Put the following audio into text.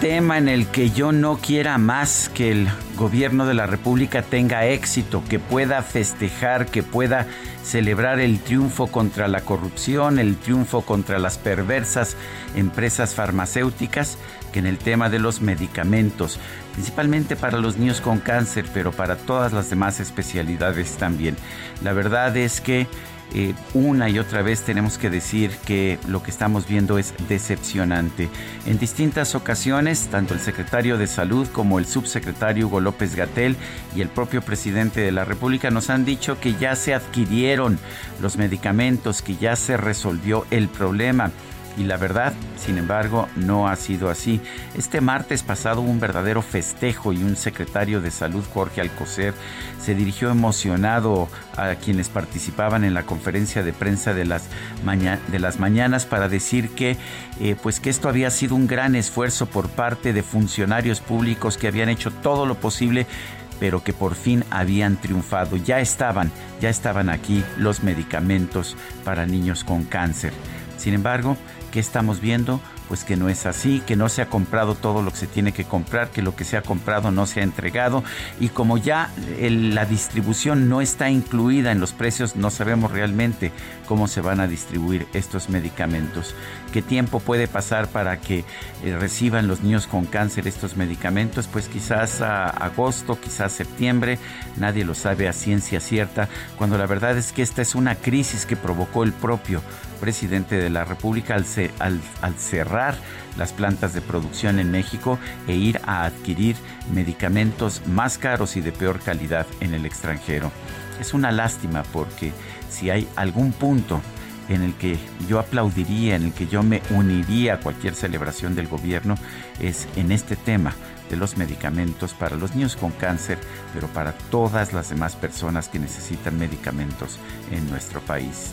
Tema en el que yo no quiera más que el gobierno de la República tenga éxito, que pueda festejar, que pueda celebrar el triunfo contra la corrupción, el triunfo contra las perversas empresas farmacéuticas, que en el tema de los medicamentos, principalmente para los niños con cáncer, pero para todas las demás especialidades también. La verdad es que eh, una y otra vez tenemos que decir que lo que estamos viendo es decepcionante. En distintas ocasiones, tanto el secretario de Salud como el subsecretario Hugo López Gatel y el propio presidente de la República nos han dicho que ya se adquirieron los medicamentos, que ya se resolvió el problema y la verdad, sin embargo, no ha sido así. Este martes pasado hubo un verdadero festejo y un secretario de salud, Jorge Alcocer, se dirigió emocionado a quienes participaban en la conferencia de prensa de las, de las mañanas para decir que, eh, pues que esto había sido un gran esfuerzo por parte de funcionarios públicos que habían hecho todo lo posible pero que por fin habían triunfado. Ya estaban, ya estaban aquí los medicamentos para niños con cáncer. Sin embargo, ¿Qué estamos viendo? Pues que no es así, que no se ha comprado todo lo que se tiene que comprar, que lo que se ha comprado no se ha entregado y como ya la distribución no está incluida en los precios, no sabemos realmente cómo se van a distribuir estos medicamentos. ¿Qué tiempo puede pasar para que eh, reciban los niños con cáncer estos medicamentos? Pues quizás a agosto, quizás septiembre, nadie lo sabe a ciencia cierta, cuando la verdad es que esta es una crisis que provocó el propio presidente de la República al, cerrar las plantas de producción en México e ir a adquirir medicamentos más caros y de peor calidad en el extranjero. Es una lástima porque si hay algún punto en el que yo aplaudiría, en el que yo me uniría a cualquier celebración del gobierno, es en este tema de los medicamentos para los niños con cáncer, pero para todas las demás personas que necesitan medicamentos en nuestro país.